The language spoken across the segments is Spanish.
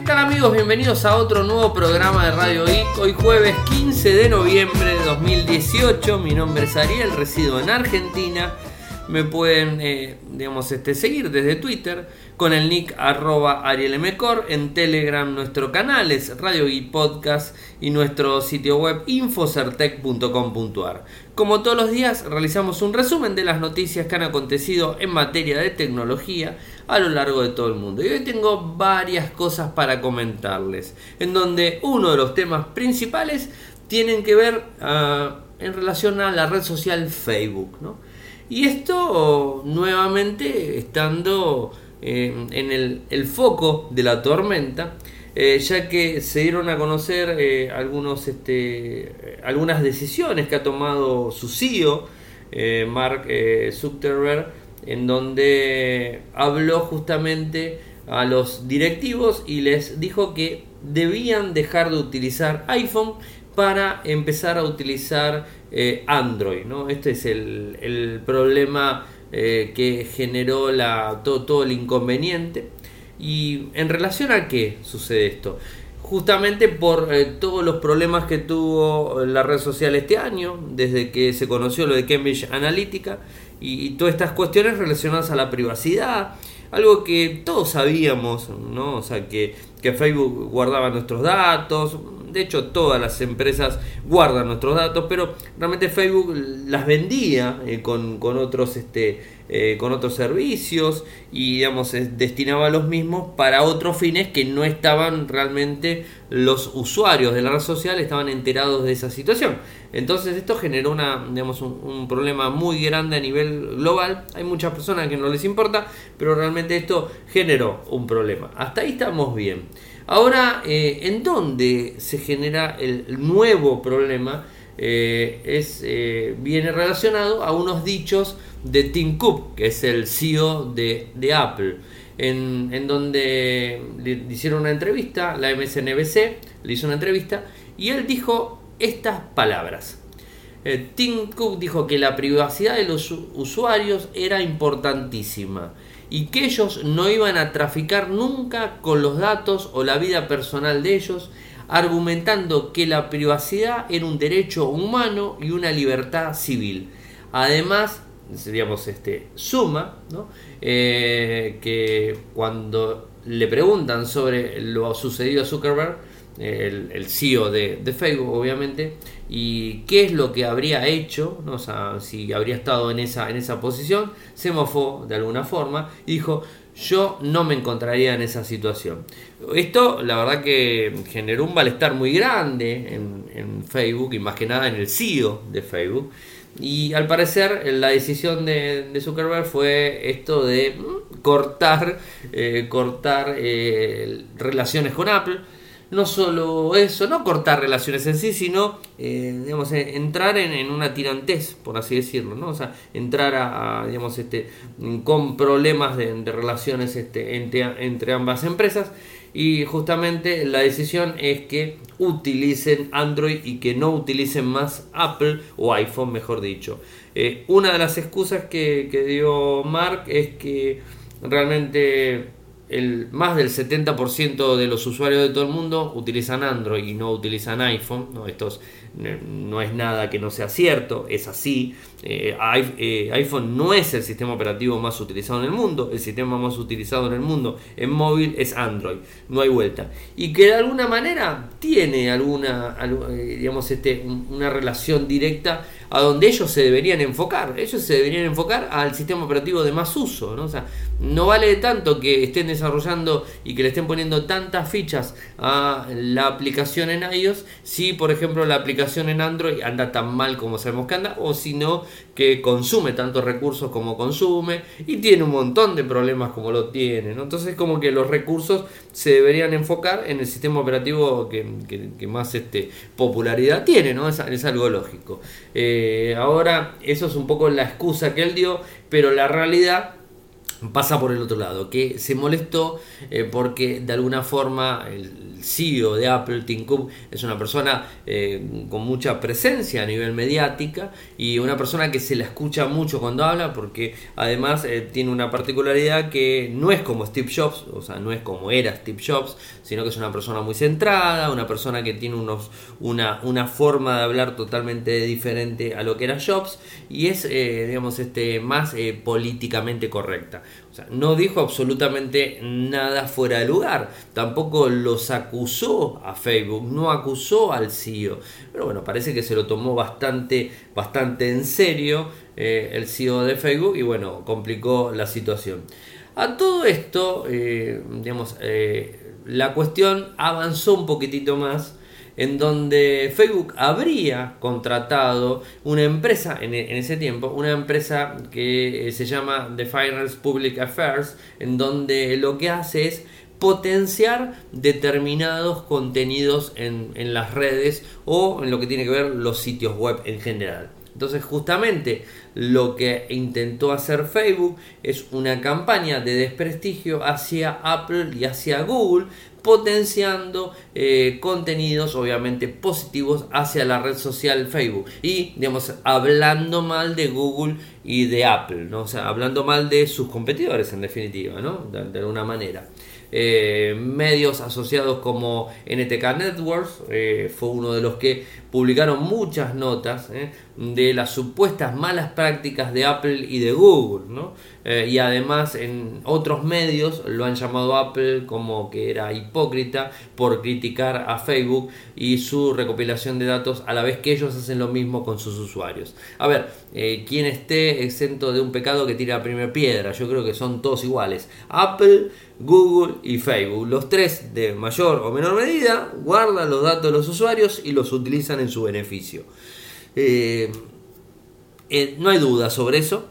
¿Qué tal amigos? Bienvenidos a otro nuevo programa de Radio Geek. Hoy jueves 15 de noviembre de 2018. Mi nombre es Ariel, resido en Argentina. Me pueden, eh, digamos, este, seguir desde Twitter con el nick arroba arielmcor. En Telegram nuestro canal es Radio Geek Podcast y nuestro sitio web infocertec.com.ar. Como todos los días realizamos un resumen de las noticias que han acontecido en materia de tecnología a lo largo de todo el mundo. Y hoy tengo varias cosas para comentarles, en donde uno de los temas principales tienen que ver ah, en relación a la red social Facebook. ¿no? Y esto nuevamente estando eh, en el, foco de la tormenta, eh, ya que se dieron a conocer eh, algunos, este, algunas decisiones que ha tomado su CEO, Mark Zuckerberg, en donde habló justamente a los directivos y les dijo que debían dejar de utilizar iPhone para empezar a utilizar eh, Android. ¿no? Este es el, problema eh, que generó la, todo, el inconveniente. ¿Y en relación a qué sucede esto? Justamente por eh, todos los problemas que tuvo la red social este año, desde que se conoció lo de Cambridge Analytica y, todas estas cuestiones relacionadas a la privacidad, algo que todos sabíamos, ¿no? O sea, que, que Facebook guardaba nuestros datos, de hecho, todas las empresas guardan nuestros datos, pero realmente Facebook las vendía eh, con, otros, este, eh, con otros servicios y digamos, destinaba los mismos para otros fines que no estaban realmente los usuarios de la red social estaban enterados de esa situación. Entonces esto generó una, digamos, un, problema muy grande a nivel global. Hay muchas personas que no les importa, pero realmente esto generó un problema. Hasta ahí estamos bien. Ahora, eh, ¿en dónde se genera el nuevo problema? Eh, es, eh, viene relacionado a unos dichos de Tim Cook, que es el CEO de, Apple, en, donde le hicieron una entrevista, la MSNBC le hizo una entrevista, y él dijo estas palabras. Tim Cook dijo que la privacidad de los usuarios era importantísima y que ellos no iban a traficar nunca con los datos o la vida personal de ellos, argumentando que la privacidad era un derecho humano y una libertad civil. Además, digamos, este, suma eh, que cuando le preguntan sobre lo sucedido a Zuckerberg, el, CEO de, Facebook, obviamente, y qué es lo que habría hecho, ¿no? si habría estado en esa, en esa posición, se mofó de alguna forma y dijo, yo no me encontraría en esa situación. Esto, la verdad que generó un malestar muy grande en, Facebook y más que nada en el CEO de Facebook. Y al parecer la decisión de, Zuckerberg fue esto de mm, cortar, eh, cortar eh, relaciones con Apple no solo eso, no cortar relaciones en sí, sino eh, digamos, eh, entrar en, una tirantez, por así decirlo, ¿no? O sea, entrar a, digamos, este, con problemas de, relaciones este, entre, entre, ambas empresas. Y justamente la decisión es que utilicen Android y que no utilicen más Apple o iPhone, mejor dicho. Eh, una de las excusas que, que dio Mark es que realmente el, más del 70% de los usuarios de todo el mundo utilizan Android y no utilizan iPhone. ¿no? Esto no es nada que no sea cierto, es así. Eh, eh, iPhone no es el sistema operativo más utilizado en el mundo, el sistema más utilizado en el mundo en móvil es Android, no hay vuelta. Y que de alguna manera tiene alguna, eh, digamos, este, una relación directa a donde ellos se deberían enfocar. Ellos se deberían enfocar al sistema operativo de más uso. ¿no? O sea, no vale tanto que estén desarrollando y que le estén poniendo tantas fichas a la aplicación en iOS si, por ejemplo, la aplicación en Android anda tan mal como sabemos que anda o si no, que consume tantos recursos como consume y tiene un montón de problemas como lo tiene. ¿no? Entonces, como que los recursos se deberían enfocar en el sistema operativo que, más este, popularidad tiene, ¿no? Es, algo lógico. Eh, ahora, eso es un poco la excusa que él dio, pero la realidad pasa por el otro lado, que se molestó eh, porque de alguna forma el CEO de Apple, Tim Cook, es una persona eh, con mucha presencia a nivel mediática y una persona que se la escucha mucho cuando habla porque además eh, tiene una particularidad que no es como Steve Jobs, o sea, no es como era Steve Jobs, sino que es una persona muy centrada, una persona que tiene unos, una, una forma de hablar totalmente diferente a lo que era Jobs y es, digamos, este, más políticamente correcta. No dijo absolutamente nada fuera de lugar. Tampoco los acusó a Facebook, no acusó al CEO. Pero bueno, parece que se lo tomó bastante, bastante en serio eh, el CEO de Facebook y bueno, complicó la situación. A todo esto, eh, digamos, eh, la cuestión avanzó un poquitito más en donde Facebook habría contratado una empresa en, ese tiempo, una empresa que eh, se llama The Finance Public Affairs, en donde lo que hace es potenciar determinados contenidos en, en las redes o en lo que tiene que ver los sitios web en general. Entonces justamente lo que intentó hacer Facebook es una campaña de desprestigio hacia Apple y hacia Google potenciando eh, contenidos obviamente positivos hacia la red social Facebook y digamos hablando mal de Google y de Apple, ¿no? o sea, hablando mal de sus competidores en definitiva, ¿no? de, alguna manera. Eh, medios asociados como NTK Networks eh, fue uno de los que publicaron muchas notas de las supuestas malas prácticas de Apple y de Google, ¿no? Eh, y además en otros medios lo han llamado Apple como que era hipócrita por criticar a Facebook y su recopilación de datos a la vez que ellos hacen lo mismo con sus usuarios. A ver, eh, quien esté exento de un pecado que tira la primera piedra, yo creo que son todos iguales. Apple, Google y Facebook. Los tres de mayor o menor medida guardan los datos de los usuarios y los utilizan en su beneficio. Eh, eh, no hay duda sobre eso.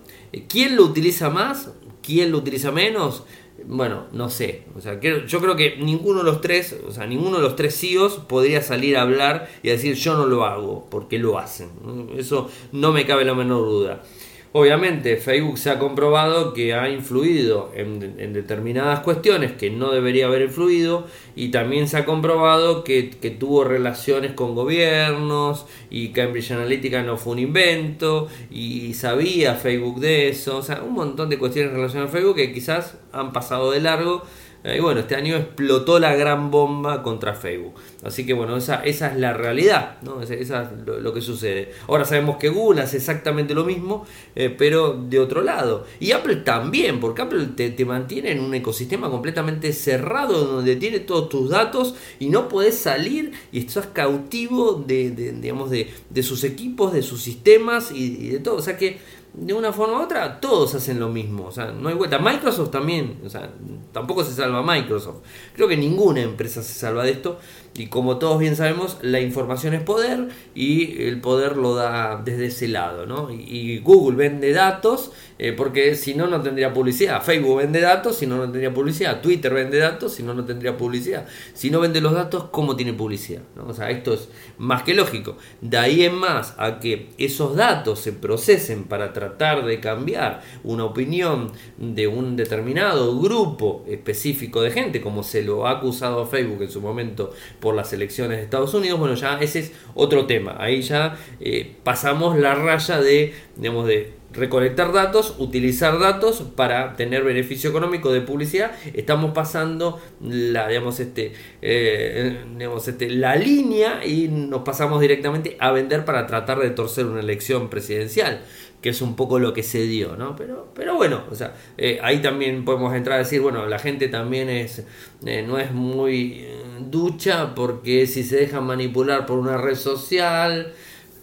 ¿Quién lo utiliza más? ¿Quién lo utiliza menos? Bueno, no sé. O sea, yo creo que ninguno de los tres, o sea, ninguno de los tres CEOs podría salir a hablar y decir yo no lo hago, porque lo hacen. Eso no me cabe la menor duda. Obviamente Facebook se ha comprobado que ha influido en, determinadas cuestiones que no debería haber influido y también se ha comprobado que, tuvo relaciones con gobiernos y Cambridge Analytica no fue un invento y sabía Facebook de eso, o sea, un montón de cuestiones relacionadas a Facebook que quizás han pasado de largo eh, y bueno, este año explotó la gran bomba contra Facebook. Así que bueno, esa, esa es la realidad, ¿no? Esa, es lo, que sucede. Ahora sabemos que Google hace exactamente lo mismo, eh, pero de otro lado. Y Apple también, porque Apple te, mantiene en un ecosistema completamente cerrado donde tiene todos tus datos y no puedes salir y estás cautivo de, digamos, de, sus equipos, de sus sistemas y, y de todo. O sea que de una forma u otra, todos hacen lo mismo. O sea, no hay vuelta. Microsoft también, o sea, tampoco se salva Microsoft. Creo que ninguna empresa se salva de esto. Y como todos bien sabemos, la información es poder y el poder lo da desde ese lado, ¿no? Y, Google vende datos eh, porque si no, no tendría publicidad. Facebook vende datos, si no, no tendría publicidad. Twitter vende datos, si no, no tendría publicidad. Si no vende los datos, ¿cómo tiene publicidad? O sea, esto es más que lógico. De ahí en más a que esos datos se procesen para tratar de cambiar una opinión de un determinado grupo específico de gente, como se lo ha acusado a Facebook en su momento las elecciones de Estados Unidos, bueno, ya ese es otro tema. Ahí ya eh, pasamos la raya de, digamos, de recolectar datos, utilizar datos para tener beneficio económico de publicidad. Estamos pasando la, digamos, este, eh, este, la línea y nos pasamos directamente a vender para tratar de torcer una elección presidencial que es un poco lo que se dio, ¿no? Pero, pero bueno, o sea, eh, ahí también podemos entrar a decir, bueno, la gente también es, eh, no es muy eh, ducha porque si se dejan manipular por una red social,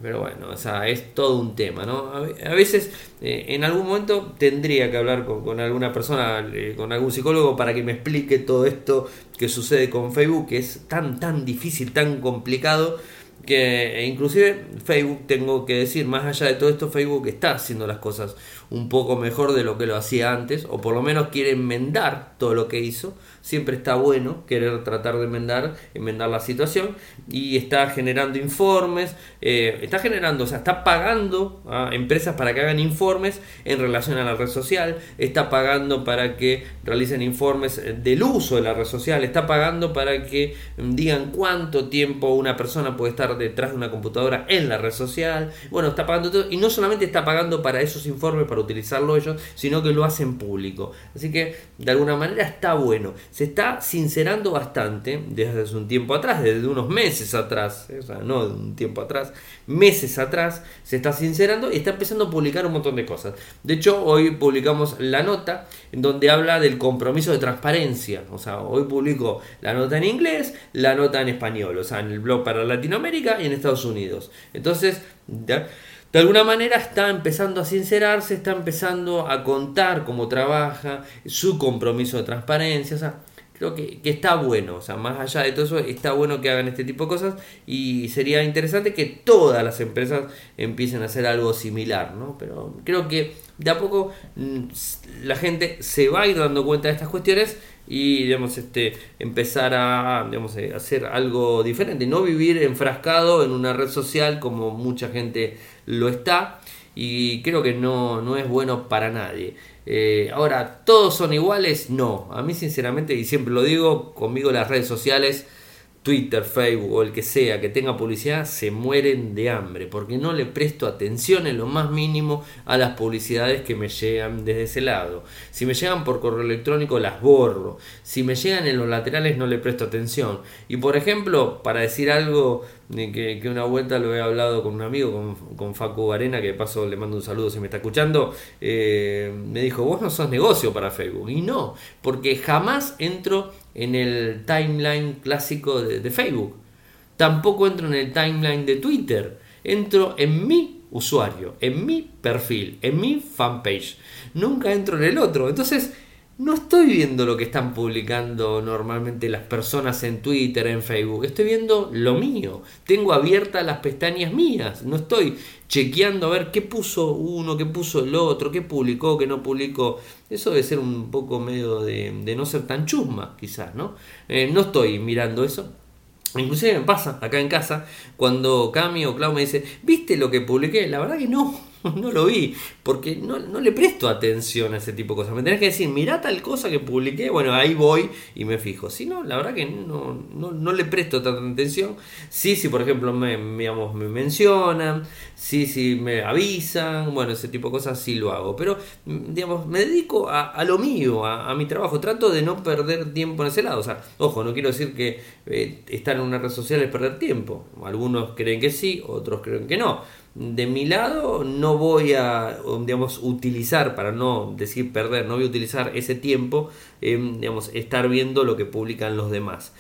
pero bueno, o sea, es todo un tema, ¿no? A, veces, en algún momento tendría que hablar con, con alguna persona, con algún psicólogo para que me explique todo esto que sucede con Facebook, que es tan, tan difícil, tan complicado que inclusive Facebook, tengo que decir, más allá de todo esto, Facebook está haciendo las cosas un poco mejor de lo que lo hacía antes, o por lo menos quiere enmendar todo lo que hizo. Siempre está bueno querer tratar de enmendar, enmendar la situación y está generando informes, eh, está generando, o sea, está pagando a empresas para que hagan informes en relación a la red social, está pagando para que realicen informes del uso de la red social, está pagando para que digan cuánto tiempo una persona puede estar detrás de una computadora en la red social. Bueno, está pagando todo y no solamente está pagando para esos informes utilizarlo ellos, sino que lo hacen público. Así que de alguna manera está bueno. Se está sincerando bastante desde hace un tiempo atrás, desde unos meses atrás, o sea, no de un tiempo atrás, meses atrás, se está sincerando y está empezando a publicar un montón de cosas. De hecho, hoy publicamos la nota en donde habla del compromiso de transparencia. O sea, hoy publico la nota en inglés, la nota en español, o sea, en el blog para Latinoamérica y en Estados Unidos. Entonces, alguna manera está empezando a sincerarse, está empezando a contar cómo trabaja, su compromiso de transparencia, creo que, está bueno, o sea, más allá de todo eso, está bueno que hagan este tipo de cosas y sería interesante que todas las empresas empiecen a hacer algo similar, ¿no? Pero creo que de a poco mm, la gente se va a ir dando cuenta de estas cuestiones y digamos este empezar a digamos, eh, hacer algo diferente no vivir enfrascado en una red social como mucha gente lo está y creo que no, no es bueno para nadie eh, ahora todos son iguales no a mí sinceramente y siempre lo digo conmigo las redes sociales Twitter, Facebook o el que sea que tenga publicidad se mueren de hambre porque no le presto atención en lo más mínimo a las publicidades que me llegan desde ese lado. Si me llegan por correo electrónico las borro. Si me llegan en los laterales no le presto atención. Y por ejemplo, para decir algo que, que una vuelta lo he hablado con un amigo, con, con Facu Arena, que de paso le mando un saludo si me está escuchando, eh, me dijo, vos no sos negocio para Facebook. Y no, porque jamás entro en el timeline clásico de, Facebook. Tampoco entro en el timeline de Twitter. Entro en mi usuario, en mi perfil, en mi fanpage. Nunca entro en el otro. Entonces, no estoy viendo lo que están publicando normalmente las personas en Twitter, en Facebook. Estoy viendo lo mío. Tengo abiertas las pestañas mías. No estoy chequeando a ver qué puso uno, qué puso el otro, qué publicó, qué no publicó. Eso debe ser un poco medio de, no ser tan chusma, quizás, ¿no? Eh, no estoy mirando eso. Inclusive me pasa acá en casa cuando Cami o Clau me dice, ¿viste lo que publiqué? La verdad que no no lo vi, porque no, le presto atención a ese tipo de cosas. Me tenés que decir, mirá tal cosa que publiqué, bueno, ahí voy y me fijo. Si no, la verdad que no, no, le presto tanta atención. Sí, si por ejemplo me, digamos, me mencionan, sí, si me avisan, bueno, ese tipo de cosas sí lo hago. Pero, digamos, me dedico a, lo mío, a, mi trabajo. Trato de no perder tiempo en ese lado. O sea, ojo, no quiero decir que eh, estar en una red social es perder tiempo. Algunos creen que sí, otros creen que no de mi lado no voy a digamos, utilizar, para no decir perder, no voy a utilizar ese tiempo en digamos, estar viendo lo que publican los demás.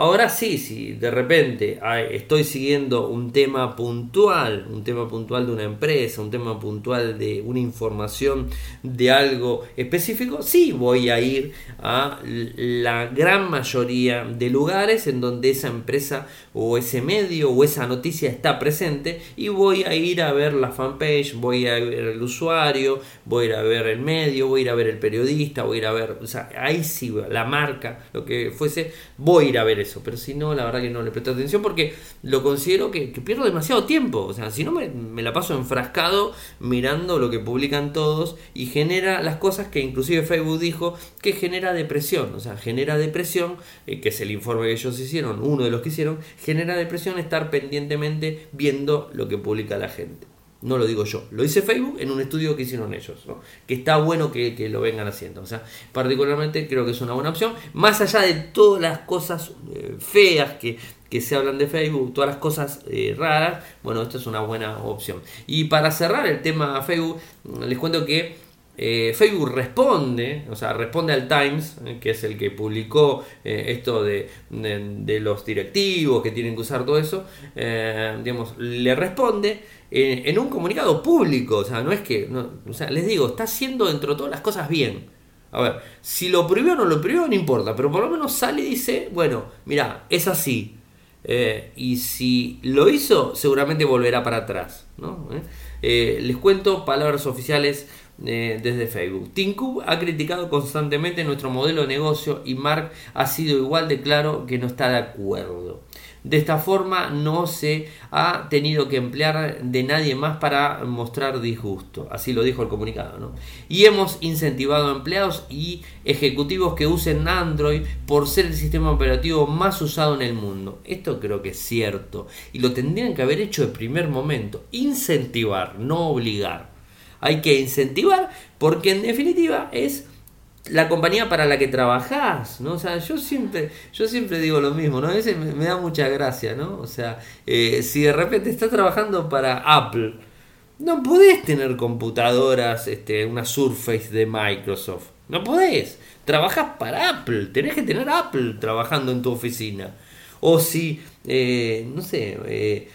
Ahora sí, si de repente estoy siguiendo un tema puntual, un tema puntual de una empresa, un tema puntual de una información de algo específico, sí voy a ir a la gran mayoría de lugares en donde esa empresa o ese medio o esa noticia está presente y voy a ir a ver la fanpage, voy a ver el usuario, voy a ir a ver el medio, voy a ir a ver el periodista, voy a ir a ver, o sea, ahí sí, la marca, lo que fuese, voy a ir a ver eso pero si no, la verdad que no le presto atención porque lo considero que, pierdo demasiado tiempo. O sea, si no me, la paso enfrascado mirando lo que publican todos y genera las cosas que inclusive Facebook dijo que genera depresión. O sea, genera depresión, eh, que es el informe que ellos hicieron, uno de los que hicieron, genera depresión estar pendientemente viendo lo que publica la gente. No lo digo yo, lo dice Facebook en un estudio que hicieron ellos, que está bueno que, lo vengan haciendo. O sea, particularmente creo que es una buena opción, más allá de todas las cosas eh, feas que, se hablan de Facebook, todas las cosas eh, raras, bueno, esta es una buena opción. Y para cerrar el tema Facebook, les cuento que eh, Facebook responde, o sea, responde al Times, que es el que publicó esto de, los directivos que tienen que usar todo eso, digamos, le responde en, un comunicado público. O sea, no es que. o sea, les digo, está haciendo dentro de todas las cosas bien. A ver, si lo prohibió o no lo prohibió, no importa, pero por lo menos sale y dice, bueno, mira, es así. Eh, y si lo hizo, seguramente volverá para atrás. ¿no? Eh, eh, les cuento palabras oficiales eh, desde Facebook. Tim ha criticado constantemente nuestro modelo de negocio y Mark ha sido igual de claro que no está de acuerdo. De esta forma no se ha tenido que emplear de nadie más para mostrar disgusto. Así lo dijo el comunicado. ¿no? Y hemos incentivado a empleados y ejecutivos que usen Android por ser el sistema operativo más usado en el mundo. Esto creo que es cierto. Y lo tendrían que haber hecho de primer momento. Incentivar, no obligar. Hay que incentivar porque en definitiva es la compañía para la que trabajás, ¿no? O sea, yo siempre, yo siempre digo lo mismo, ¿no? A veces me, da mucha gracia, ¿no? O sea, eh, si de repente estás trabajando para Apple, no podés tener computadoras, este, una Surface de Microsoft. No podés. Trabajás para Apple. Tenés que tener Apple trabajando en tu oficina. O si, eh, no sé, eh,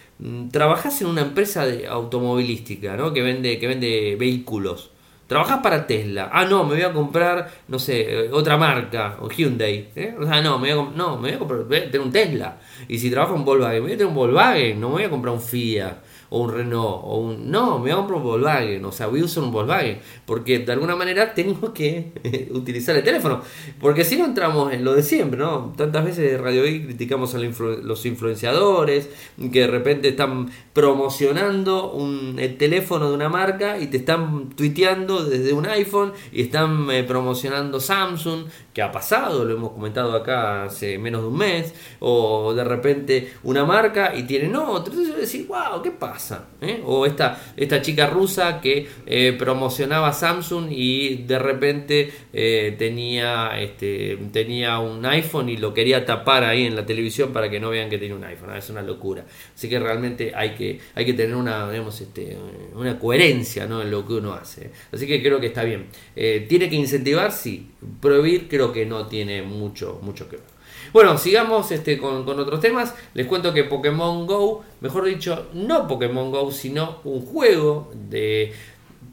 trabajás en una empresa de automovilística, ¿no? Que vende, que vende vehículos Trabajas para Tesla. Ah, no, me voy a comprar, no sé, otra marca, o Hyundai. ¿eh? O sea, no, me voy a, no, me voy a comprar, tener un Tesla. Y si trabajo en Volkswagen, me voy a tener un Volkswagen, no me voy a comprar un Fiat o un Renault, o un... No, me comprar un Volkswagen, o sea, voy a usar un Volkswagen, porque de alguna manera tengo que utilizar el teléfono, porque si no entramos en lo de siempre, ¿no? Tantas veces Radio I criticamos a los influenciadores, que de repente están promocionando un, el teléfono de una marca y te están tuiteando desde un iPhone y están eh, promocionando Samsung, que ha pasado, lo hemos comentado acá hace menos de un mes, o de repente una marca y tienen otro, entonces decir, wow, ¿qué pasa? ¿eh? O esta, esta chica rusa que eh, promocionaba Samsung y de repente eh, tenía, este, tenía un iPhone y lo quería tapar ahí en la televisión para que no vean que tiene un iPhone, ah, es una locura. Así que realmente hay que, hay que tener una, digamos, este, una coherencia ¿no? en lo que uno hace. Así que creo que está bien. ¿Tiene que incentivar? Sí. Prohibir creo que no tiene mucho, mucho que ver. Bueno, sigamos este, con, otros temas. Les cuento que Pokémon Go, mejor dicho, no Pokémon Go, sino un juego de,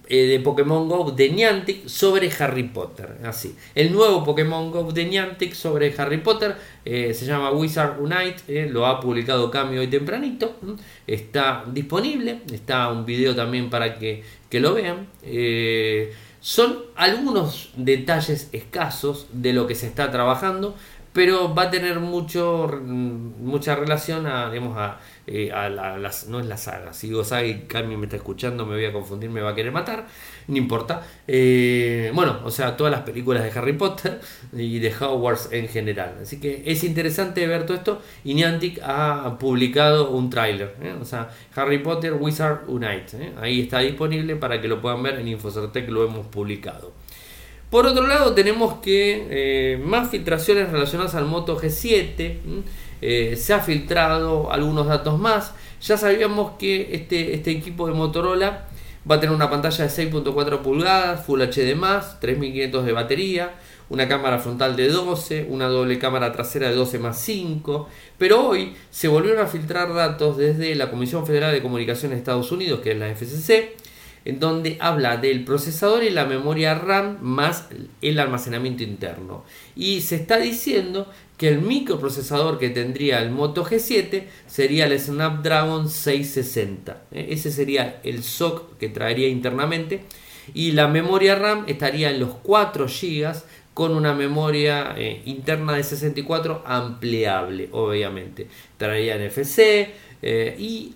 eh, de Pokémon Go de Niantic sobre Harry Potter. Así. El nuevo Pokémon Go de Niantic sobre Harry Potter eh, se llama Wizard Unite. Eh, lo ha publicado Cambio hoy tempranito. Está disponible. Está un video también para que, que lo vean. Son algunos detalles escasos de lo que se está trabajando, pero va a tener mucho, mucha relación a, digamos, a, eh, no es la saga. Si digo saga Carmen me está escuchando, me voy a confundir, me va a querer matar, no importa. Eh, bueno, o sea, todas las películas de Harry Potter y de Hogwarts en general. Así que es interesante ver todo esto. Y Niantic ha publicado un tráiler, ¿eh? o sea, Harry Potter Wizard Unite. Ahí está disponible para que lo puedan ver en Infocertec, lo hemos publicado. Por otro lado, tenemos que más filtraciones relacionadas al Moto G7. Eh, se ha filtrado algunos datos más. Ya sabíamos que este, este equipo de Motorola va a tener una pantalla de 6.4 pulgadas, Full HD+, 3500 de batería, una cámara frontal de 12, una doble cámara trasera de 12 más 5, pero hoy se volvieron a filtrar datos desde la Comisión Federal de Comunicaciones de Estados Unidos, que es la FCC, en donde habla del procesador y la memoria RAM más el almacenamiento interno. Y se está diciendo que el microprocesador que tendría el Moto G7 sería el Snapdragon 660. ¿eh? Ese sería el SOC que traería internamente. Y la memoria RAM estaría en los 4 GB con una memoria eh, interna de 64 ampliable, obviamente. Traería NFC eh, y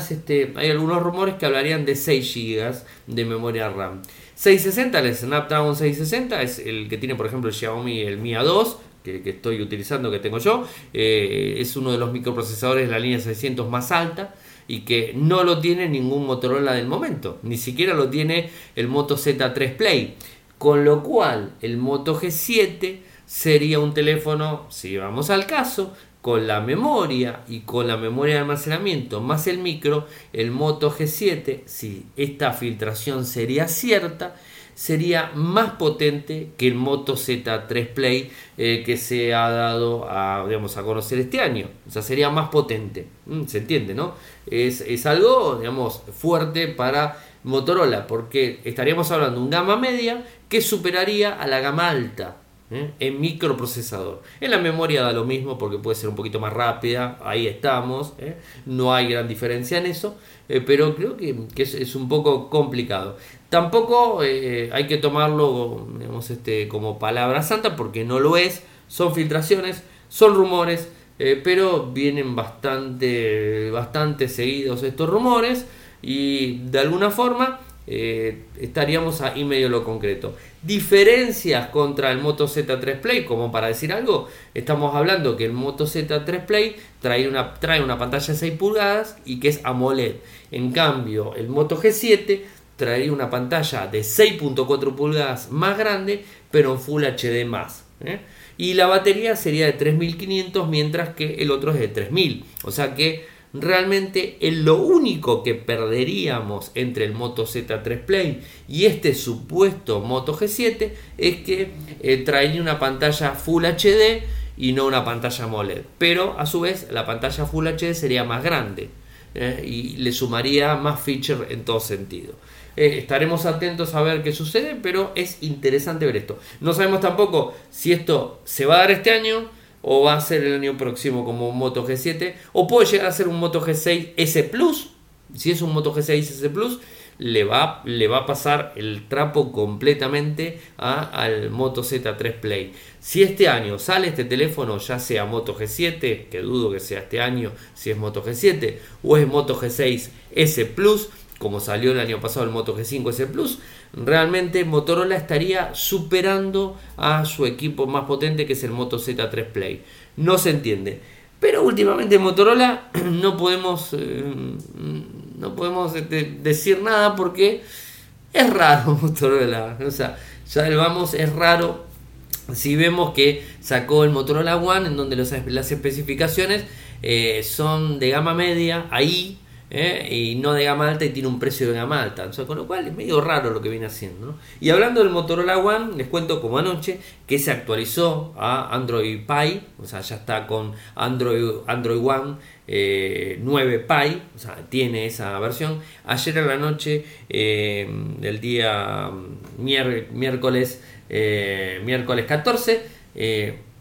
este, hay algunos rumores que hablarían de 6 GB de memoria RAM. 660, el Snapdragon 660 es el que tiene por ejemplo el Xiaomi el Mi A2 que, estoy utilizando, que tengo yo. Eh, es uno de los microprocesadores de la línea 600 más alta y que no lo tiene ningún Motorola del momento. Ni siquiera lo tiene el Moto Z3 Play. Con lo cual el Moto G7 sería un teléfono, si vamos al caso, con la memoria y con la memoria de almacenamiento más el micro, el Moto G7, si esta filtración sería cierta, sería más potente que el Moto Z3 Play eh, que se ha dado a, digamos, a conocer este año. O sea, sería más potente. Mm, ¿Se entiende, no? Es, es algo, digamos, fuerte para Motorola, porque estaríamos hablando de un gama media que superaría a la gama alta. ¿Eh? en microprocesador. En la memoria da lo mismo porque puede ser un poquito más rápida, ahí estamos, ¿eh? no hay gran diferencia en eso, eh, pero creo que, es, un poco complicado. Tampoco hay que tomarlo este, como palabra santa porque no lo es, son filtraciones, son rumores, pero vienen bastante, bastante seguidos estos rumores y de alguna forma eh, estaríamos ahí medio lo concreto. Diferencias contra el Moto Z3 Play, como para decir algo, estamos hablando que el Moto Z3 Play trae una, trae una pantalla de 6 pulgadas y que es AMOLED. En cambio, el Moto G7 traería una pantalla de 6.4 pulgadas más grande, pero en Full HD más. ¿eh? Y la batería sería de 3500, mientras que el otro es de 3000. O sea que realmente lo único que perderíamos entre el Moto Z3 Play y este supuesto Moto G7 es que eh, traería una pantalla Full HD y no una pantalla AMOLED. Pero a su vez la pantalla Full HD sería más grande eh, y le sumaría más feature en todo sentido. Eh, estaremos atentos a ver qué sucede, pero es interesante ver esto. No sabemos tampoco si esto se va a dar este año o va a ser el año próximo como un Moto G7 o puede llegar a ser un Moto G6 S Plus. Si es un Moto G6 S Plus, le va, le va a pasar el trapo completamente al Moto Z3 Play. Si este año sale este teléfono, ya sea Moto G7, que dudo que sea este año, si es Moto G7, o es Moto G6 S Plus, como salió el año pasado el Moto G5 S Plus, realmente Motorola estaría superando a su equipo más potente que es el Moto Z3 Play. No se entiende. Pero últimamente Motorola no podemos, eh, no podemos este, decir nada porque es raro Motorola. O sea, ya vamos, es raro. Si vemos que sacó el Motorola One, en donde las especificaciones eh, son de gama media, ahí ¿eh? y no de gama alta y tiene un precio de gama alta. con lo cual es medio raro lo que viene haciendo. Y hablando del Motorola One, les cuento como anoche que se actualizó a Android Pie, o sea, ya está con Android, Android One 9 eh, Pie, o sea, tiene esa versión. Ayer en la noche eh, del día miércoles, miércoles 14,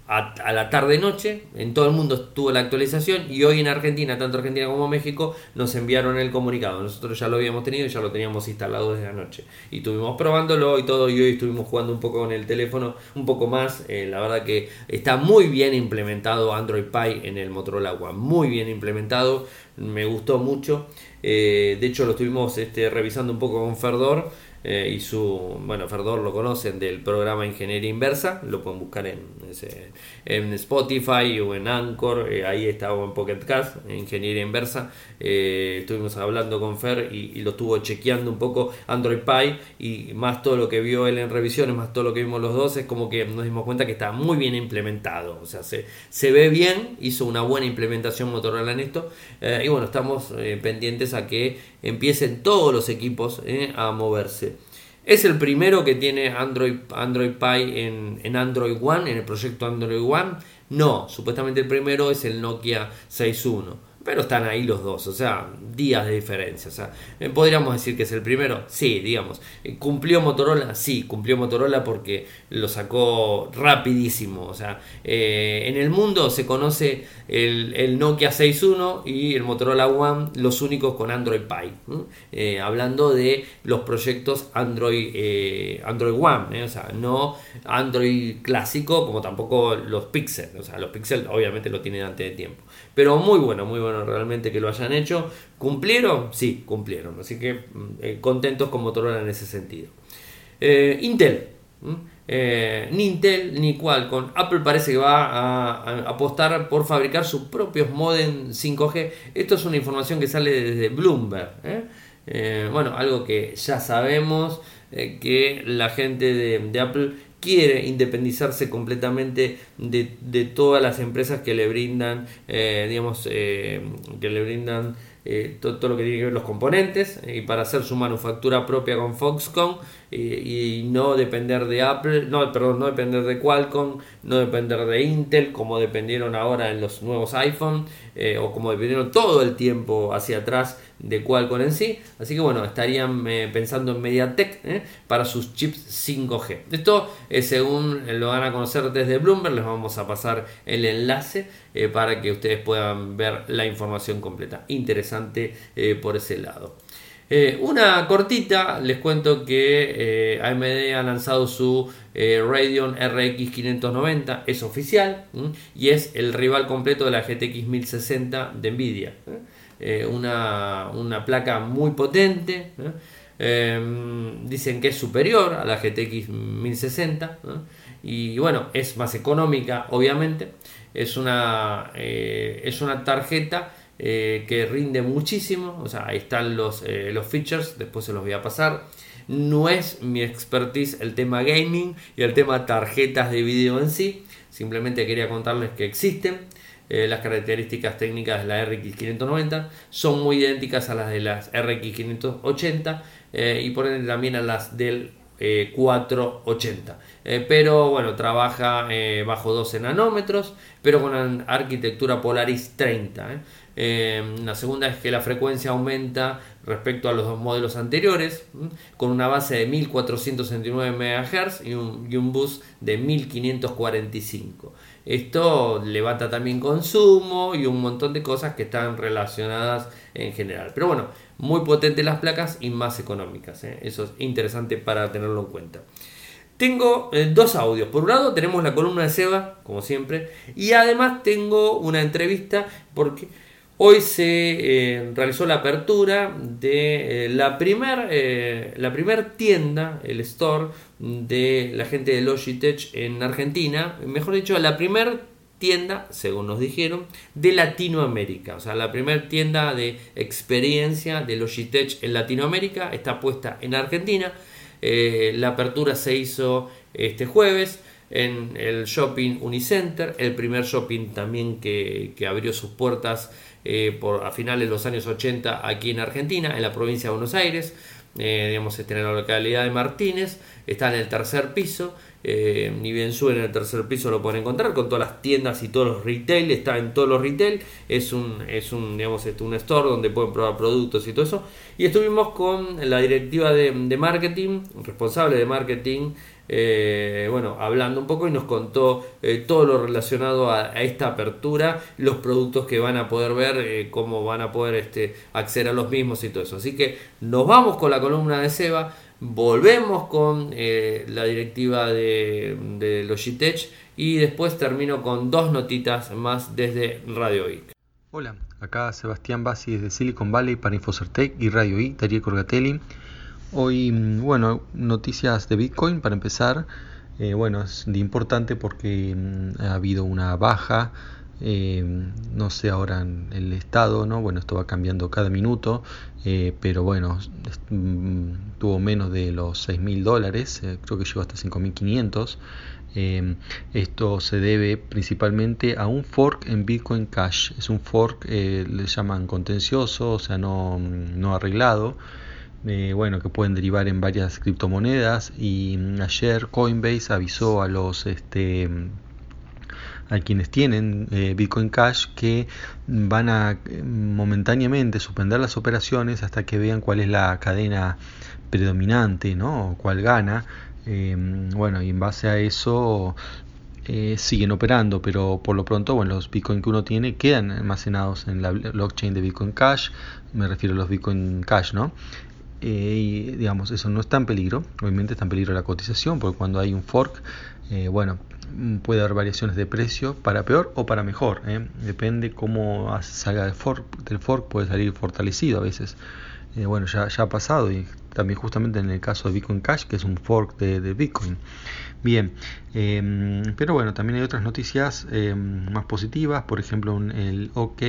a, la tarde-noche, en todo el mundo estuvo la actualización y hoy en Argentina, tanto Argentina como México, nos enviaron el comunicado. Nosotros ya lo habíamos tenido y ya lo teníamos instalado desde anoche. Y estuvimos probándolo y todo y hoy estuvimos jugando un poco con el teléfono, un poco más. Eh, la verdad que está muy bien implementado Android Pie en el Motorola One, muy bien implementado, me gustó mucho. Eh, de hecho lo estuvimos este, revisando un poco con Ferdor. Eh, y su, bueno, Ferdor lo conocen del programa Ingeniería Inversa, lo pueden buscar en, en Spotify o en Anchor, eh, ahí está en Pocket Cast, Ingeniería Inversa, eh, estuvimos hablando con Fer y, lo estuvo chequeando un poco Android Pie y más todo lo que vio él en revisiones, más todo lo que vimos los dos, es como que nos dimos cuenta que está muy bien implementado, o sea, se, se ve bien, hizo una buena implementación Motorola en esto, y bueno, estamos pendientes a que empiecen todos los equipos a moverse. Es el primero que tiene Android, Android Pie en, en Android One, en el proyecto Android One. No, supuestamente el primero es el Nokia 6.1 pero están ahí los dos, o sea, días de diferencia. O sea, eh, podríamos decir que es el primero, sí, digamos. Eh, ¿Cumplió Motorola? Sí, cumplió Motorola porque lo sacó rapidísimo. O sea, eh, en el mundo se conoce el, Nokia 6.1 y el Motorola One, los únicos con Android Pie. hablando de los proyectos Android, Android One, o sea, no Android clásico como tampoco los Pixel. O sea, los Pixel obviamente lo tienen antes de tiempo. Pero muy bueno, muy bueno realmente que lo hayan hecho. ¿Cumplieron? Sí, cumplieron. Así que mm, eh, contentos con Motorola en ese sentido. Eh, Intel. Eh, ni Intel ni Qualcomm. Apple parece que va a, apostar por fabricar sus propios modem 5G. Esto es una información que sale desde Bloomberg. bueno, algo que ya sabemos que la gente de Apple quiere independizarse completamente de, todas las empresas que le brindan, eh, digamos, eh, que le brindan eh, todo, lo que tiene que ver los componentes y para hacer su manufactura propia con Foxconn y no depender de Apple, no, perdón, no depender de Qualcomm, no depender de Intel, como dependieron ahora en los nuevos iPhone, eh, o como dependieron todo el tiempo hacia atrás de Qualcomm en sí. Así que bueno, estarían eh, pensando en MediaTek eh, para sus chips 5G. Esto, según lo van a conocer desde Bloomberg, les vamos a pasar el enlace para que ustedes puedan ver la información completa. Interesante por ese lado. Eh, una cortita, les cuento que eh, AMD ha lanzado su eh, Radeon RX 590, es oficial y es el rival completo de la GTX 1060 de Nvidia. Una, una, placa muy potente, em, dicen que es superior a la GTX 1060 y bueno, es más económica obviamente, es una, es una tarjeta eh, que rinde muchísimo. O sea, ahí están los, eh, los features, después se los voy a pasar. No es mi expertise el tema gaming y el tema tarjetas de video en sí. Simplemente quería contarles que existen. Eh, las características técnicas de la RX 590 son muy idénticas a las de las RX 580 y por ende también a las del 480. pero bueno, trabaja bajo 12 nanómetros, pero con arquitectura Polaris 30. Eh, la segunda es que la frecuencia aumenta respecto a los dos modelos anteriores, con una base de 1469 MHz y un, y un bus de 1545. Esto levanta también consumo y un montón de cosas que están relacionadas en general. Pero bueno, muy potentes las placas y más económicas. ¿eh? Eso es interesante para tenerlo en cuenta. Tengo eh, dos audios. Por un lado tenemos la columna de Seba, como siempre, y además tengo una entrevista porque Hoy se eh, realizó la apertura de eh, la primera eh, la primer tienda, el store de la gente de Logitech en Argentina, mejor dicho, la primera tienda, según nos dijeron, de Latinoamérica. O sea, la primera tienda de experiencia de Logitech en Latinoamérica está puesta en Argentina. la apertura se hizo este jueves en el shopping Unicenter, el primer shopping también que, que abrió sus puertas eh, por, a finales de los años 80 aquí en Argentina, en la provincia de Buenos Aires. Eh, digamos, en la localidad de Martínez, está en el tercer piso, eh, ni bien sube en el tercer piso lo pueden encontrar con todas las tiendas y todos los retail, está en todos los retail, es un, es un, digamos, este, un store donde pueden probar productos y todo eso. Y estuvimos con la directiva de, marketing, responsable de marketing eh, bueno, hablando un poco y nos contó eh, todo lo relacionado a, esta apertura, los productos que van a poder ver, cómo van a poder este, acceder a los mismos y todo eso. Así que nos vamos con la columna de Seba, volvemos con la directiva de, de, Logitech y después termino con dos notitas más desde Radio I. Hola, acá Sebastián Bassi desde Silicon Valley para Infocertec y Radio I, Darío Corgatelli. Hoy, mm, bueno, noticias de Bitcoin para empezar. Eh, bueno, es de importante porque mm, ha habido una baja, eh, no sé ahora en el estado, ¿no? Bueno, esto va cambiando cada minuto, eh, pero bueno, mm, tuvo menos de los 6 mil dólares, creo que llegó hasta 5.500. esto se debe principalmente a un fork en Bitcoin Cash. Es un fork, le llaman contencioso, o sea, no, no arreglado. Eh, bueno, que pueden derivar en varias criptomonedas y mm, ayer Coinbase avisó a los este a quienes tienen eh, Bitcoin Cash que van a eh, momentáneamente suspender las operaciones hasta que vean cuál es la cadena predominante, ¿no? Cuál gana. bueno, y en base a eso siguen operando, pero por lo pronto, bueno, los Bitcoin que uno tiene quedan almacenados en la blockchain de Bitcoin Cash, me refiero a los Bitcoin Cash, ¿no? Eh, y digamos, eso no está en peligro, obviamente está en peligro la cotización, porque cuando hay un fork, eh, bueno, mm, puede haber variaciones de precio para peor o para mejor, ¿eh? depende cómo salga del fork, fork puede salir fortalecido a veces. bueno, ya, ya ha pasado y también justamente en el caso de Bitcoin Cash, que es un fork de, de Bitcoin. Bien, em, pero bueno, también hay otras noticias em, más positivas, por ejemplo, el OK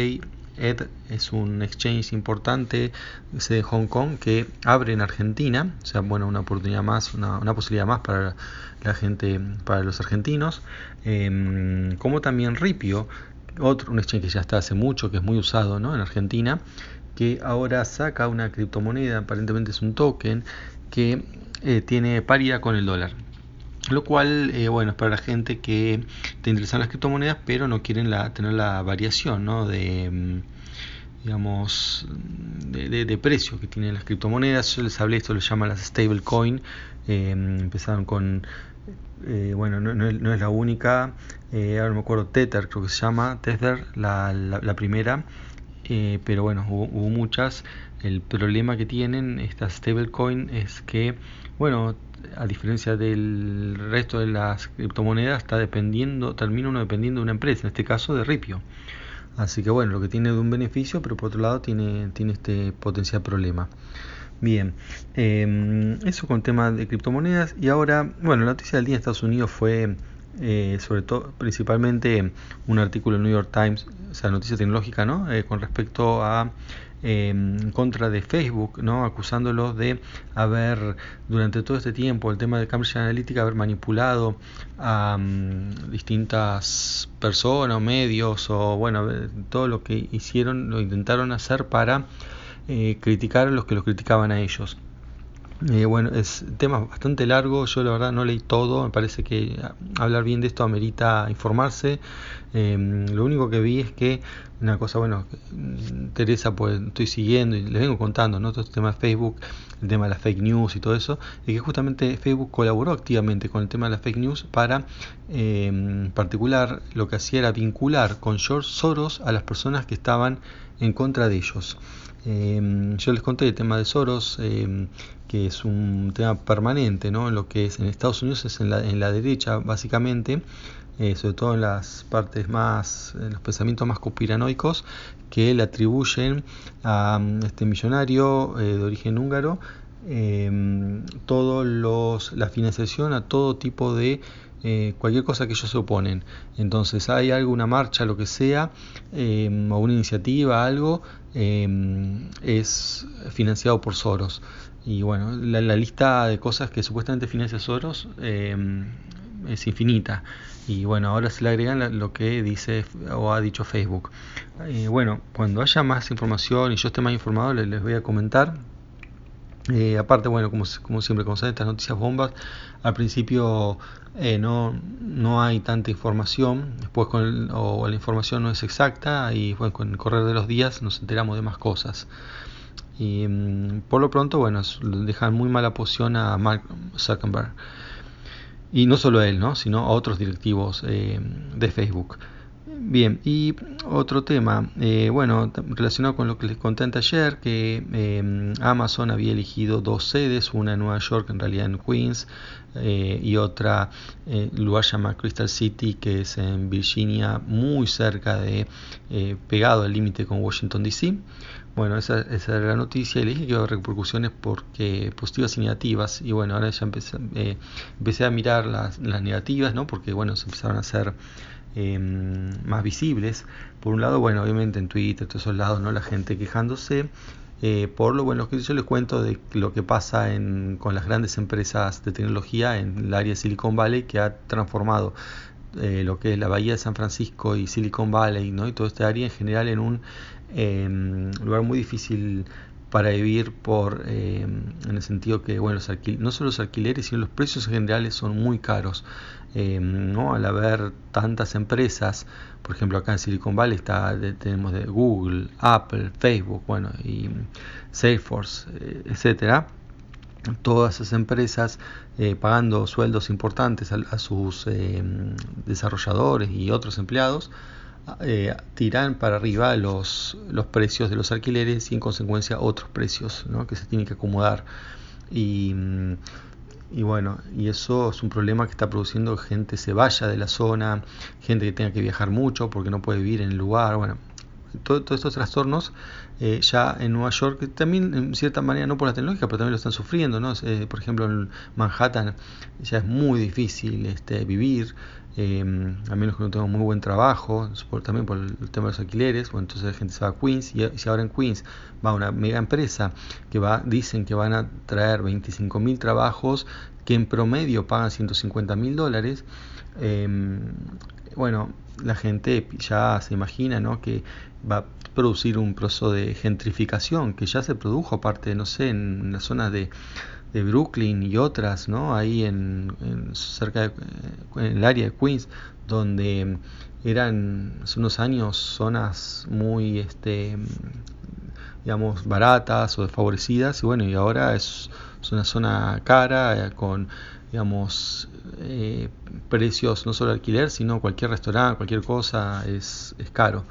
Ed es un exchange importante de Hong Kong que abre en Argentina, o sea, bueno, una oportunidad más, una, posibilidad más para la gente, para los argentinos, em, como también Ripio, otro un exchange que ya está hace mucho, que es muy usado ¿no? en Argentina, que ahora saca una criptomoneda, aparentemente es un token, que eh, tiene paridad con el dólar. Lo cual, eh, bueno, es para la gente que te interesan las criptomonedas, pero no quieren la, tener la variación, ¿no? De, mm, digamos, de, precio que tienen las criptomonedas. Yo les hablé, esto lo llaman las stablecoin. Eh, empezaron con, eh, bueno, no, es, la única. ahora no me acuerdo, Tether creo que se llama, Tether, la, la, primera. Pero bueno, hubo, hubo muchas. El problema que tienen estas stablecoin es que, bueno, a diferencia del resto de las criptomonedas, está dependiendo, termina uno dependiendo de una empresa, en este caso de Ripio. Así que bueno, lo que tiene de un beneficio, pero por otro lado tiene, tiene este potencial problema. Bien, em, eso con tema de criptomonedas. Y ahora, bueno, la noticia del día en Estados Unidos fue eh, sobre todo, principalmente un artículo en New York Times, o sea, noticia tecnológica, ¿no? Eh, con respecto a en contra de Facebook, ¿no? acusándolos de haber durante todo este tiempo el tema de Cambridge Analytica haber manipulado a mm, distintas personas o medios o bueno todo lo que hicieron lo intentaron hacer para eh, criticar a los que los criticaban a ellos. Eh, bueno, es tema bastante largo, yo la verdad no leí todo, me parece que hablar bien de esto amerita informarse. Em, lo único que vi es que una cosa, bueno, Teresa, pues estoy siguiendo y les vengo contando, ¿no? Todo este tema de Facebook, el tema de las fake news y todo eso, y que justamente Facebook colaboró activamente con el tema de las fake news para, em, en particular, lo que hacía era vincular con George Soros a las personas que estaban en contra de ellos. Em, yo les conté el tema de Soros, que es un tema permanente, ¿no? Lo que es en Estados Unidos es en la, en la derecha, básicamente, eh, sobre todo en las partes más, en los pensamientos más conspiranoicos, que le atribuyen a mm, este millonario eh, de origen húngaro eh, todos los, la financiación a todo tipo de eh, cualquier cosa que ellos se oponen. Entonces hay alguna marcha, lo que sea, o una iniciativa, algo, es financiado por Soros. Y bueno, la, lista de cosas que supuestamente financia Soros em, es infinita. Y bueno, ahora se le agregan lo que dice o ha dicho Facebook. Eh, bueno, cuando haya más información y yo esté más informado, les, voy a comentar. Eh, aparte, bueno, como, siempre, como saben, estas noticias bombas, al principio eh, no, no hay tanta información, después con o la información no es exacta y bueno, con el correr de los días nos enteramos de más cosas. Y mm, por lo pronto, bueno, dejan muy mala posición a Mark Zuckerberg. Y no solo a él, ¿no? sino a otros directivos eh, de Facebook. Bien, y otro tema, eh, bueno, relacionado con lo que les conté ayer, que eh, Amazon había elegido dos sedes, una en Nueva York, en realidad en Queens, y otra lugar llamado Crystal City, que es en Virginia, muy cerca de, pegado al límite con Washington DC. Bueno, esa, esa, era la noticia y le dije que iba repercusiones porque positivas y negativas. Y bueno, ahora ya empecé, eh, empecé a mirar las, las, negativas, ¿no? Porque bueno, se empezaron a hacer em, más visibles. Por un lado, bueno, obviamente en Twitter, todos esos lados, ¿no? La gente quejándose. Eh, por lo bueno que yo les cuento de lo que pasa en, con las grandes empresas de tecnología en el área de Silicon Valley que ha transformado eh, lo que es la bahía de San Francisco y Silicon Valley ¿no? y todo este área en general en un un lugar muy difícil para vivir por em, en el sentido que bueno los no solo los alquileres sino los precios en generales son muy caros em, ¿no? al haber tantas empresas por ejemplo acá en Silicon Valley está tenemos de Google Apple Facebook bueno y Salesforce eh, etcétera todas esas empresas eh, pagando sueldos importantes a sus em, desarrolladores y otros empleados eh, tiran para arriba los, los precios de los alquileres y en consecuencia otros precios que se tienen que acomodar. Y, y, bueno, y eso es un problema que está produciendo gente se vaya de la zona, gente que tenga que viajar mucho porque no puede vivir en el lugar. Bueno, todos estos trastornos eh, ya en Nueva York, también en cierta manera no por la tecnología, pero también lo están sufriendo. ¿no? Eh, por ejemplo, en Manhattan ya es muy difícil este, vivir. Em, a menos que no tenga muy buen trabajo, también por el tema de los alquileres, bueno, entonces la gente se va a Queens y, si ahora en Queens va una mega empresa que va, dicen que van a traer 25 mil trabajos que en promedio pagan 150 mil dólares, em, bueno, la gente ya se imagina ¿no? que va, producir un proceso de gentrificación que ya se produjo aparte, no sé, en la zona de, de Brooklyn y otras, ¿no? Ahí en, cerca de, eh, en el área de Queens, donde eran hace unos años zonas muy, este, digamos, baratas o desfavorecidas y bueno, y ahora es, una zona cara eh, con, digamos, eh, precios no solo alquiler, sino cualquier restaurante, cualquier cosa es, es caro.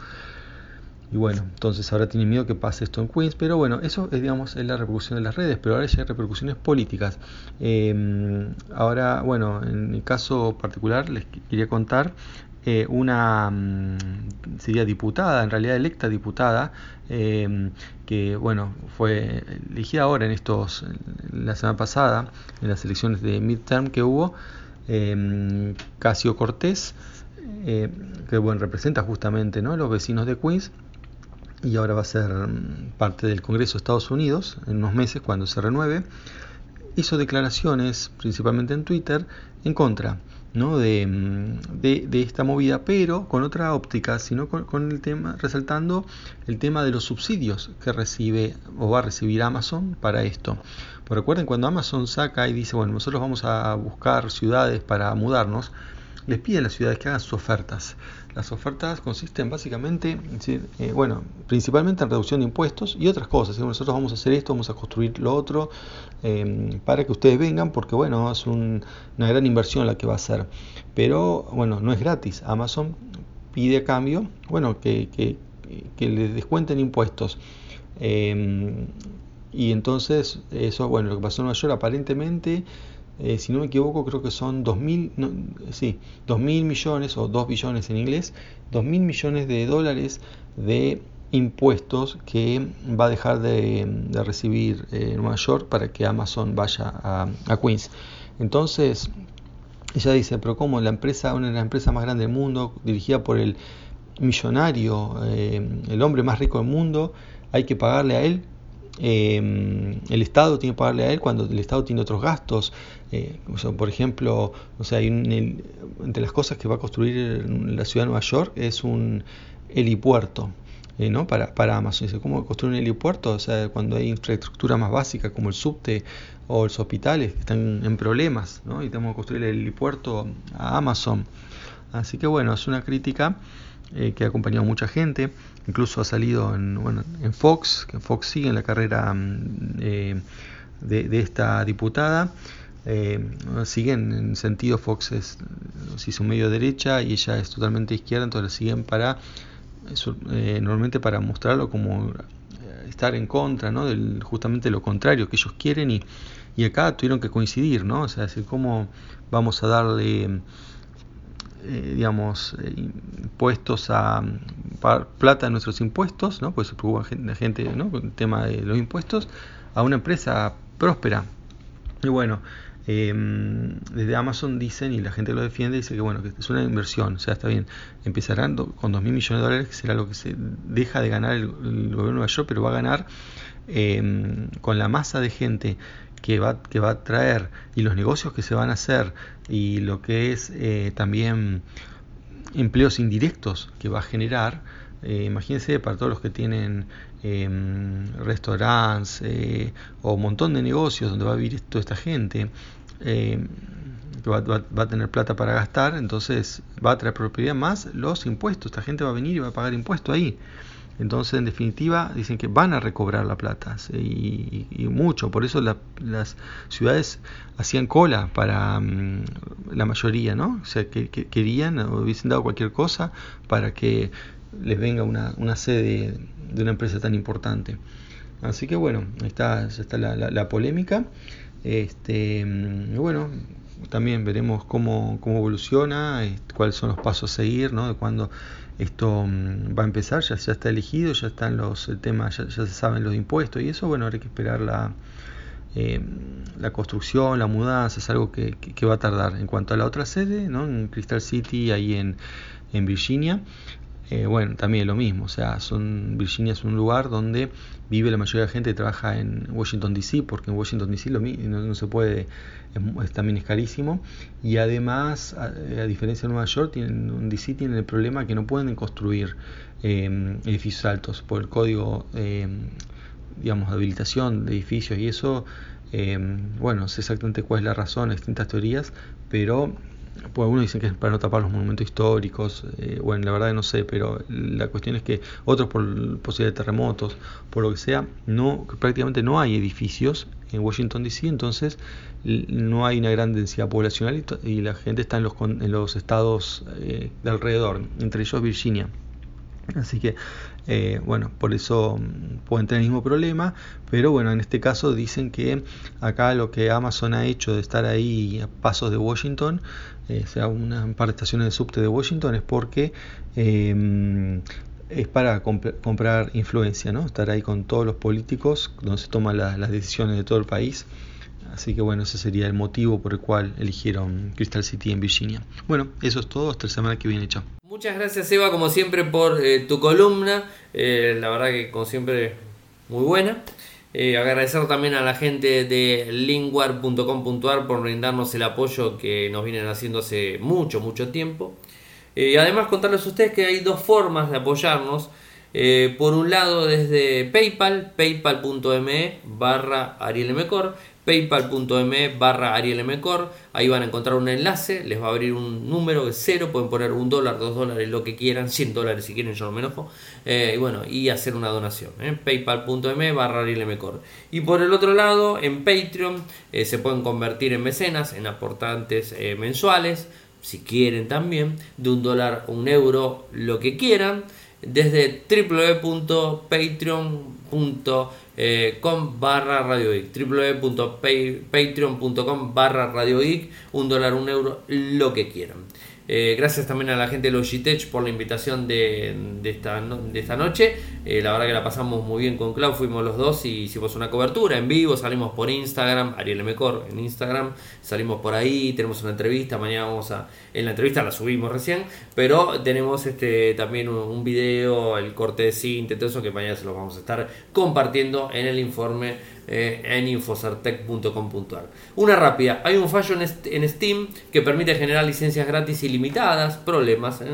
Y bueno, entonces ahora tiene miedo que pase esto en Queens, pero bueno, eso es, digamos, es la repercusión de las redes, pero ahora ya hay repercusiones políticas. Em, ahora, bueno, en mi caso particular les quería contar eh, una mm, sería diputada, en realidad electa diputada, em, que bueno, fue elegida ahora en estos, la semana pasada, en las elecciones de midterm que hubo, eh, Casio Cortés, eh, que bueno, representa justamente ¿no? los vecinos de Queens y ahora va a ser mm, parte del Congreso de Estados Unidos en unos meses cuando se renueve, hizo declaraciones, principalmente en Twitter, en contra ¿no? de, mm, de, esta movida, pero con otra óptica, sino con, el tema, resaltando el tema de los subsidios que recibe o va a recibir Amazon para esto. Recuerden cuando Amazon saca y dice, bueno, nosotros vamos a buscar ciudades para mudarnos, les piden a las ciudades que hagan sus ofertas. Las ofertas consisten básicamente, eh, bueno, principalmente en reducción de impuestos y otras cosas. Nosotros vamos a hacer esto, vamos a construir lo otro, em, para que ustedes vengan, porque bueno, es una gran inversión la que va a hacer. Pero bueno, no es gratis. Amazon pide a cambio, bueno, que, que, que les descuenten impuestos. Em, y entonces, eso, bueno, lo que pasó en Nueva York aparentemente eh, si no me equivoco, creo que son 2.000 no, sí, mil millones o 2 billones en inglés, 2.000 millones de dólares de impuestos que va a dejar de, recibir eh, Nueva York para que Amazon vaya a, Queens. Entonces, ella dice, pero ¿cómo? La empresa, una de las empresas más grandes del mundo, dirigida por el millonario, eh, el hombre más rico del mundo, hay que pagarle a él el Estado tiene que pagarle a él cuando el Estado tiene otros gastos. Eh, por ejemplo, o sea, entre las cosas que va a construir la ciudad de Nueva York es un helipuerto. Eh, ¿no? para, para Amazon. Dice, ¿cómo construir un helipuerto? O sea, cuando hay infraestructura más básica como el subte o los hospitales que están en problemas, ¿no? y tenemos que construir el helipuerto a Amazon. Así que bueno, es una crítica eh, que ha acompañado a mucha gente, incluso ha salido en, bueno, en Fox, que Fox sigue en la carrera mm, eh, de, esta diputada. Eh, siguen en sentido Fox es si un medio derecha y ella es totalmente izquierda entonces siguen para normalmente para mostrarlo como estar en contra ¿no? del justamente lo contrario que ellos quieren y, y acá tuvieron que coincidir no o sea decir cómo vamos a darle eh, digamos, eh, impuestos a, plata de nuestros impuestos, ¿no? pues se preocupa la gente con el tema de los impuestos, a una empresa próspera. Y bueno, em, desde Amazon dicen, y la gente lo defiende, dice que bueno, que es una inversión, o sea, está bien, empezarán con 2 mil millones de dólares, que será lo que se deja de ganar el, gobierno de Nueva York, pero va a ganar em, con la masa de gente que va, que va a traer y los negocios que se van a hacer y lo que es eh, también empleos indirectos que va a generar, eh, imagínense para todos los que tienen em, restaurantes eh, o un montón de negocios donde va a vivir toda esta gente, em, que va, va, a tener plata para gastar, entonces va a traer propiedad más los impuestos, esta gente va a venir y va a pagar impuestos ahí. Entonces, en definitiva, dicen que van a recobrar la plata y, mucho. Por eso las ciudades hacían cola para mm, la mayoría, ¿no? O sea, que, querían o hubiesen dado cualquier cosa para que les venga una, una sede de una empresa tan importante. Así que bueno, ahí está, está la, polémica. Este, bueno, también veremos cómo, cómo evoluciona, cuáles son los pasos a seguir, ¿no? De cuándo esto mm, va a empezar, ya, está elegido, ya están los temas, ya, se saben los impuestos y eso, bueno, habrá que esperar la, eh, la construcción, la mudanza, es algo que, va a tardar. En cuanto a la otra sede, ¿no? en Crystal City, ahí en, en Virginia, eh, bueno, también lo mismo, o sea, son, Virginia es un lugar donde vive la mayoría de la gente que trabaja en Washington DC, porque en Washington DC no, se puede, también es carísimo, y además, a, diferencia de Nueva York, tienen, en DC tienen el problema que no pueden construir eh, edificios altos por el código, eh, digamos, de habilitación de edificios, y eso, eh, bueno, no sé exactamente cuál es la razón, distintas teorías, pero pues algunos dicen que es para no tapar los monumentos históricos, eh, bueno, la verdad no sé, pero la cuestión es que otros por posibilidad de terremotos, por lo que sea, no prácticamente no hay edificios en Washington DC, entonces no hay una gran densidad poblacional y, la gente está en los, en los estados eh, de alrededor, entre ellos Virginia. Así que, eh, bueno, por eso mm, pueden tener el mismo problema, pero bueno, en este caso dicen que acá lo que Amazon ha hecho de estar ahí a pasos de Washington, eh, sea una par de estaciones de subte de Washington, es porque em, es para comprar influencia, ¿no? Estar ahí con todos los políticos, donde se toman las decisiones de todo el país. Así que bueno, ese sería el motivo por el cual eligieron Crystal City en Virginia. Bueno, eso es todo, hasta la semana que viene, chao. Muchas gracias Eva, como siempre, por eh, tu columna. Eh, la verdad que como siempre, muy buena. Eh, agradecer también a la gente de lingwar.com.ar por brindarnos el apoyo que nos vienen haciendo hace mucho, mucho tiempo. y además contarles a ustedes que hay dos formas de apoyarnos. por un lado desde PayPal, paypal.me barra arielmcor paypal.me barra arielmcor, ahí van a encontrar un enlace, les va a abrir un número de cero, pueden poner un dólar, dos dólares, lo que quieran, 100 dólares si quieren, yo no me enojo, eh, y bueno, y hacer una donación, eh, paypal.me barra arielmcor. Y por el otro lado, en Patreon eh, se pueden convertir en mecenas, en aportantes mensuales, si quieren también, de un dólar, un euro, lo que quieran, desde www.patreon.com eh, con barra Radio www.patreon.com barra Radio Geek, un dólar, un euro, lo que quieran. Eh, gracias también a la gente de Logitech por la invitación de, esta, de esta, noche. Eh, la verdad que la pasamos muy bien con Clau, fuimos los dos y hicimos una cobertura en vivo, salimos por Instagram, Ariel Mecor en Instagram, salimos por ahí, tenemos una entrevista, mañana vamos a... En la entrevista la subimos recién, pero tenemos este también un, video, el corte de cinta, todo eso que mañana se lo vamos a estar compartiendo en el informe eh, en infosartec.com.ar. Una rápida, hay un fallo en, Steam que permite generar licencias gratis ilimitadas, problemas, ¿eh?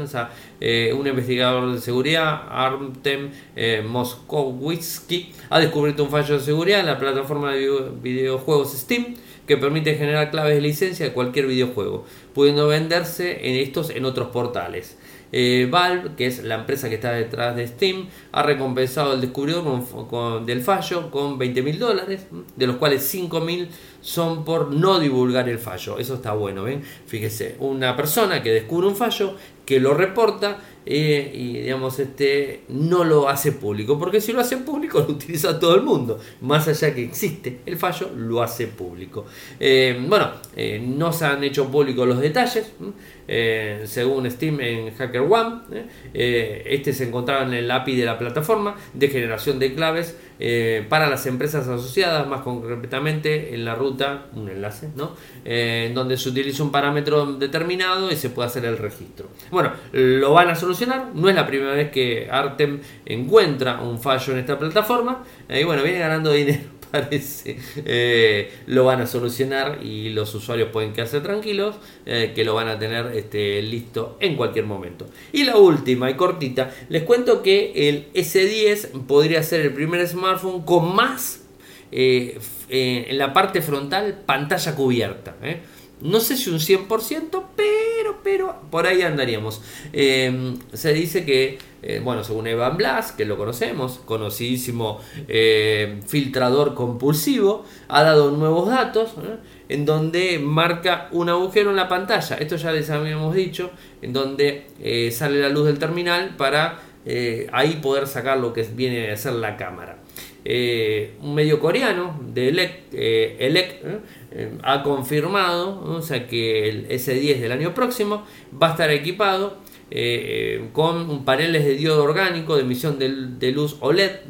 eh, un investigador de seguridad, Artem Moskowitsky, ha descubierto un fallo de seguridad en la plataforma de videojuegos Steam que permite generar claves de licencia de cualquier videojuego, pudiendo venderse en estos en otros portales. Eh, Valve, que es la empresa que está detrás de Steam, ha recompensado al descubridor con, del fallo con 20 mil dólares, de los cuales 5 mil son por no divulgar el fallo. Eso está bueno, ¿ven? Fíjese, una persona que descubre un fallo, que lo reporta eh, y digamos este no lo hace público porque si lo hace público lo utiliza todo el mundo más allá que existe el fallo lo hace público eh, bueno no se han hecho públicos los detalles eh, según Steam en HackerOne. ¿eh? Eh, este se encontraba en el API de la plataforma de generación de claves para las empresas asociadas, más concretamente en la ruta, un enlace, ¿no? donde se utiliza un parámetro determinado y se puede hacer el registro. Bueno, lo van a solucionar, no es la primera vez que Artem encuentra un fallo en esta plataforma, y bueno, viene ganando dinero parece, eh, lo van a solucionar y los usuarios pueden quedarse tranquilos, eh, que lo van a tener este, listo en cualquier momento. Y la última y cortita, les cuento que el S10 podría ser el primer smartphone con más eh, en la parte frontal pantalla cubierta. No sé si un 100%, pero, pero por ahí andaríamos. Em, se dice que, eh, bueno, según Evan Blas, que lo conocemos, conocidísimo eh, filtrador compulsivo, ha dado nuevos datos ¿eh? en donde marca un agujero en la pantalla. Esto ya les habíamos dicho, en donde sale la luz del terminal para ahí poder sacar lo que viene a ser la cámara. Un medio coreano de ELEC, ELEC eh, ha confirmado o sea, que el S10 del año próximo va a estar equipado eh, con paneles de diodo orgánico de emisión de, luz OLED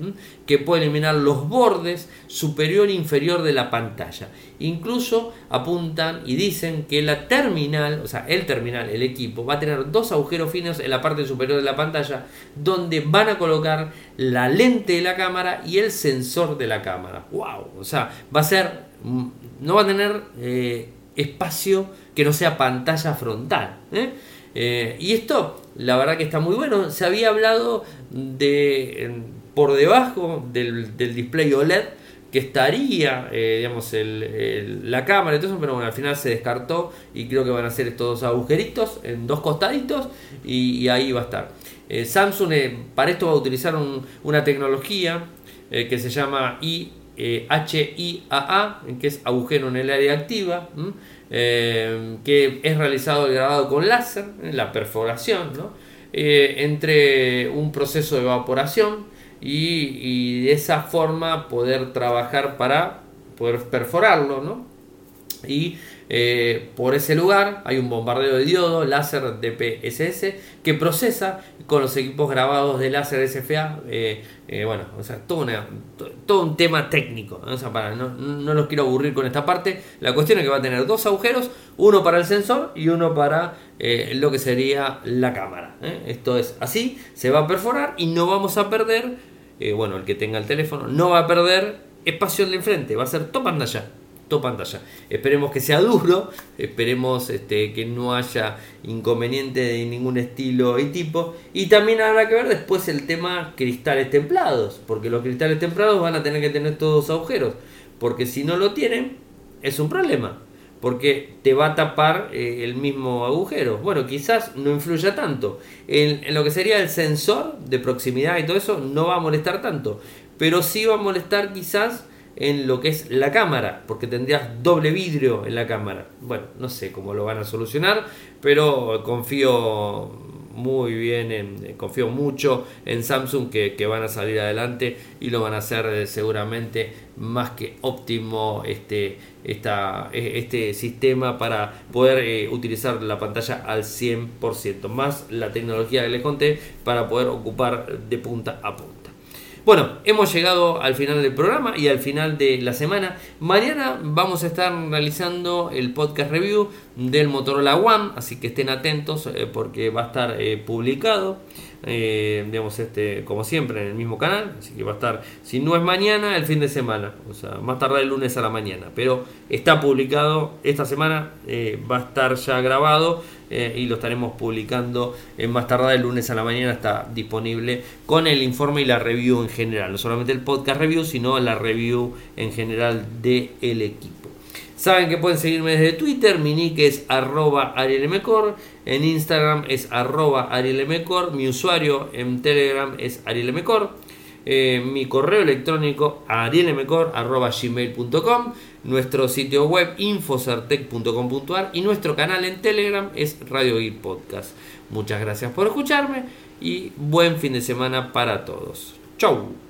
que puede eliminar los bordes superior e inferior de la pantalla. Incluso apuntan y dicen que la terminal, o sea, el terminal, el equipo, va a tener dos agujeros finos en la parte superior de la pantalla donde van a colocar la lente de la cámara y el sensor de la cámara. ¡Wow! O sea, va a ser, mm, no va a tener eh, espacio que no sea pantalla frontal. ¿eh? Eh, y esto, la verdad que está muy bueno. Se había hablado de por debajo del, display OLED que estaría, eh, digamos, la cámara y todo eso, pero bueno, al final se descartó y creo que van a ser estos dos agujeritos en dos costaditos y, ahí va a estar. Samsung para esto va a utilizar una tecnología que se llama HIAA, que es agujero en el área activa. Eh, que es realizado el grabado con láser, la perforación, eh, entre un proceso de evaporación y, de esa forma poder trabajar para poder perforarlo. Y eh, por ese lugar hay un bombardeo de diodo láser DPSS que procesa con los equipos grabados de láser SFA. Eh, eh, bueno, o sea, todo, todo, un tema técnico. para, no, no, los quiero aburrir con esta parte. La cuestión es que va a tener dos agujeros, uno para el sensor y uno para lo que sería la cámara. Esto es así, se va a perforar y no vamos a perder, bueno, el que tenga el teléfono, no va a perder espacio en la enfrente, va a ser top pantalla pantalla. Esperemos que sea duro, esperemos este, que no haya inconveniente de ningún estilo y tipo. Y también habrá que ver después el tema cristales templados, porque los cristales templados van a tener que tener todos agujeros, porque si no lo tienen, es un problema. Porque te va a tapar eh, el mismo agujero. Bueno, quizás no influya tanto. en lo que sería el sensor de proximidad y todo eso, no va a molestar tanto. Pero sí va a molestar quizás en lo que es la cámara, porque tendrías doble vidrio en la cámara. Bueno, no sé cómo lo van a solucionar, pero confío muy bien, en, confío mucho en Samsung que, van a salir adelante y lo van a hacer eh, seguramente más que óptimo este, esta, e, este sistema para poder eh, utilizar la pantalla al 100%, más la tecnología que les conté para poder ocupar de punta a punta. Bueno, hemos llegado al final del programa y al final de la semana. Mañana vamos a estar realizando el podcast review del Motorola One, así que estén atentos eh, porque va a estar eh, publicado. Eh, digamos, este, como siempre, en el mismo canal. Así que va a estar, si no es mañana, el fin de semana. O sea, más tarde el lunes a la mañana. Pero está publicado esta semana, va a estar ya grabado eh, y lo estaremos publicando en más tardar el lunes a la mañana. Está disponible con el informe y la review en general. No solamente el podcast review, sino la review en general del el equipo. Saben que pueden seguirme desde Twitter, mi nick es arroba arielmcor, en Instagram es arroba arielmcor, mi usuario en Telegram es arielmcor, eh, mi correo electrónico arielmcor.gmail.com nuestro sitio web infocertec.com.ar y nuestro canal en Telegram es Radio Podcast. Muchas gracias por escucharme y buen fin de semana para todos. Chau.